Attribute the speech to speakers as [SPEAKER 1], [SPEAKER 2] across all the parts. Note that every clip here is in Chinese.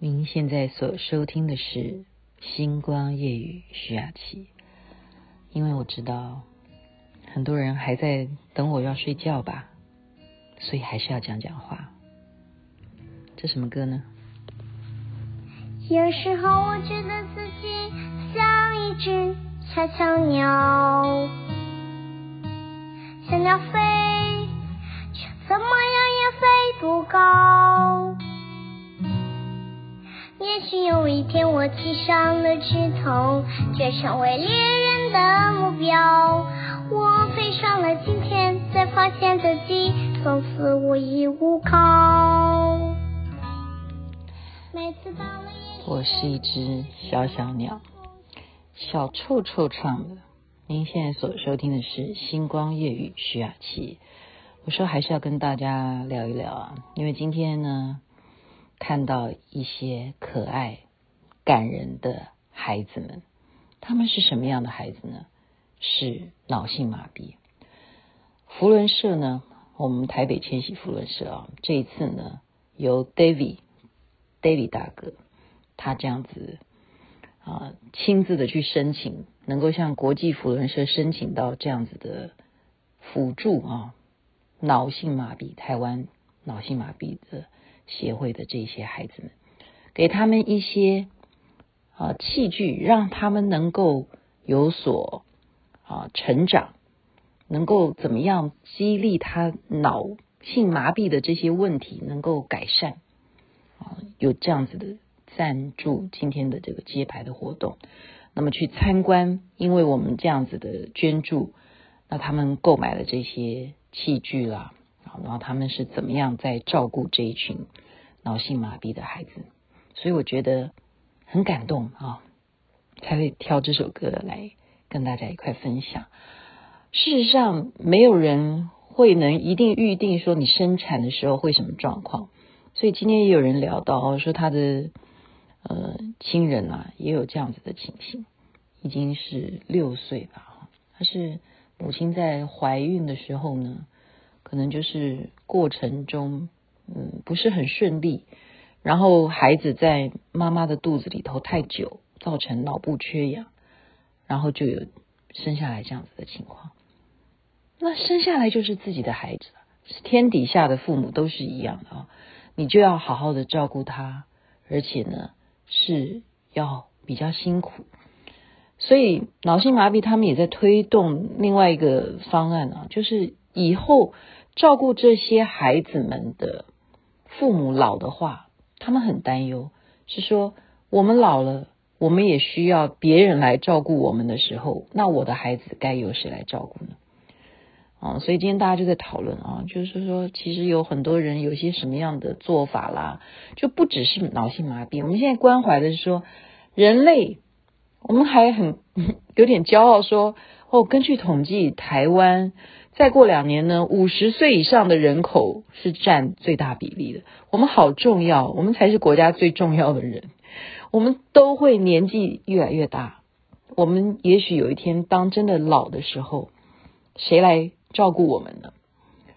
[SPEAKER 1] 您现在所收听的是《星光夜语》徐雅琪。因为我知道很多人还在等我要睡觉吧，所以还是要讲讲话。这什么歌呢？
[SPEAKER 2] 有时候我觉得自己像一只小小鸟，小鸟飞，也许有一天我系上了枝头，就成为猎人的目标。我飞上了青天，才发现自己从此无依无靠。每次到了夜，
[SPEAKER 1] 我是一只小小鸟，小臭臭唱的。您现在所收听的是《星光夜语》徐雅琪。我说还是要跟大家聊一聊啊，因为今天呢。看到一些可爱、感人的孩子们，他们是什么样的孩子呢？是脑性麻痹。福伦社呢，我们台北千禧福伦社啊，这一次呢，由 David David 大哥他这样子啊，亲自的去申请，能够向国际福伦社申请到这样子的辅助啊，脑性麻痹，台湾脑性麻痹的。协会的这些孩子们，给他们一些啊器具，让他们能够有所啊成长，能够怎么样激励他脑性麻痹的这些问题能够改善啊？有这样子的赞助今天的这个揭牌的活动，那么去参观，因为我们这样子的捐助，那他们购买了这些器具啦。然后他们是怎么样在照顾这一群脑性麻痹的孩子？所以我觉得很感动啊，才会挑这首歌来跟大家一块分享。事实上，没有人会能一定预定说你生产的时候会什么状况。所以今天也有人聊到说他的呃亲人啊也有这样子的情形，已经是六岁吧，他是母亲在怀孕的时候呢。可能就是过程中，嗯，不是很顺利，然后孩子在妈妈的肚子里头太久，造成脑部缺氧，然后就有生下来这样子的情况。那生下来就是自己的孩子，是天底下的父母都是一样的啊，你就要好好的照顾他，而且呢是要比较辛苦。所以脑性麻痹他们也在推动另外一个方案啊，就是以后。照顾这些孩子们的父母老的话，他们很担忧，是说我们老了，我们也需要别人来照顾我们的时候，那我的孩子该由谁来照顾呢？啊，所以今天大家就在讨论啊，就是说，其实有很多人有些什么样的做法啦，就不只是脑性麻痹，我们现在关怀的是说人类，我们还很 有点骄傲说，哦，根据统计，台湾。再过两年呢，五十岁以上的人口是占最大比例的。我们好重要，我们才是国家最重要的人。我们都会年纪越来越大，我们也许有一天当真的老的时候，谁来照顾我们呢？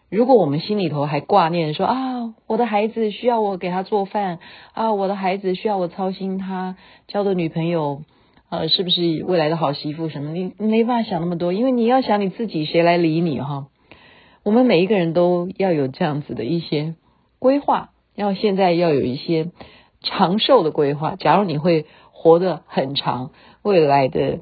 [SPEAKER 1] 如果我们心里头还挂念说啊，我的孩子需要我给他做饭啊，我的孩子需要我操心他交的女朋友。呃，是不是未来的好媳妇什么？你没办法想那么多，因为你要想你自己，谁来理你哈？我们每一个人都要有这样子的一些规划，要现在要有一些长寿的规划。假如你会活得很长，未来的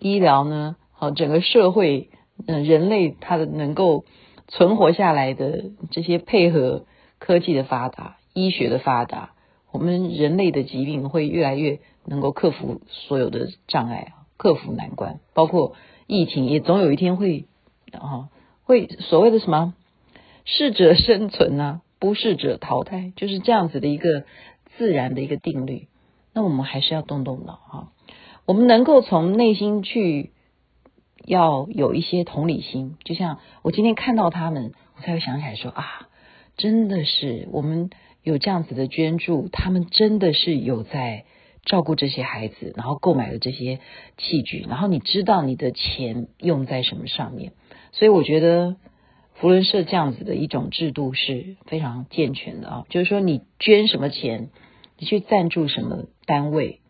[SPEAKER 1] 医疗呢？好，整个社会，嗯，人类它的能够存活下来的这些配合科技的发达、医学的发达，我们人类的疾病会越来越。能够克服所有的障碍，克服难关，包括疫情，也总有一天会啊，会所谓的什么适者生存啊，不适者淘汰，就是这样子的一个自然的一个定律。那我们还是要动动脑哈，我们能够从内心去要有一些同理心，就像我今天看到他们，我才会想起来说啊，真的是我们有这样子的捐助，他们真的是有在。照顾这些孩子，然后购买了这些器具，然后你知道你的钱用在什么上面，所以我觉得福伦社这样子的一种制度是非常健全的啊。就是说，你捐什么钱，你去赞助什么单位，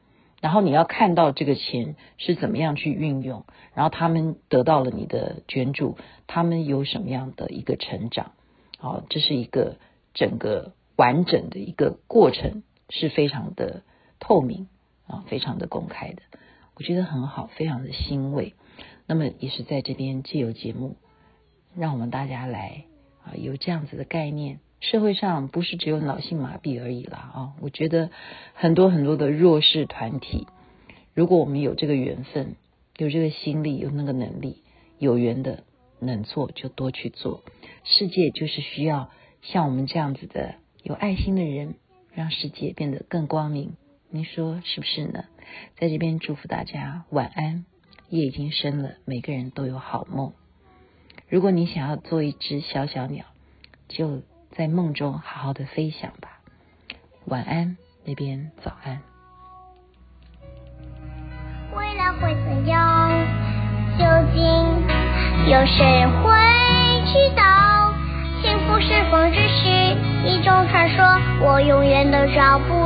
[SPEAKER 1] 然后你要看到这个钱是怎么样去运用，然后他们得到了你的捐助，他们有什么样的一个成长，好，这是一个整个完整的一个过程，是非常的透明啊，非常的公开的，我觉得很好，非常的欣慰。那么也是在这边借由节目，让我们大家来啊有这样子的概念。社会上不是只有脑性麻痹而已啦啊！我觉得很多很多的弱势团体，如果我们有这个缘分，有这个心力，有那个能力，有缘的能做就多去做。世界就是需要像我们这样子的有爱心的人，让世界变得更光明。您说是不是呢？在这边祝福大家晚安。夜已经深了，每个人都有好梦。如果你想要做一只小小鸟，就在梦中好好的飞翔吧。晚安，那边早安。
[SPEAKER 2] 未来会怎样？究竟有谁会知道？幸福是否只是一种传说？我永远都找不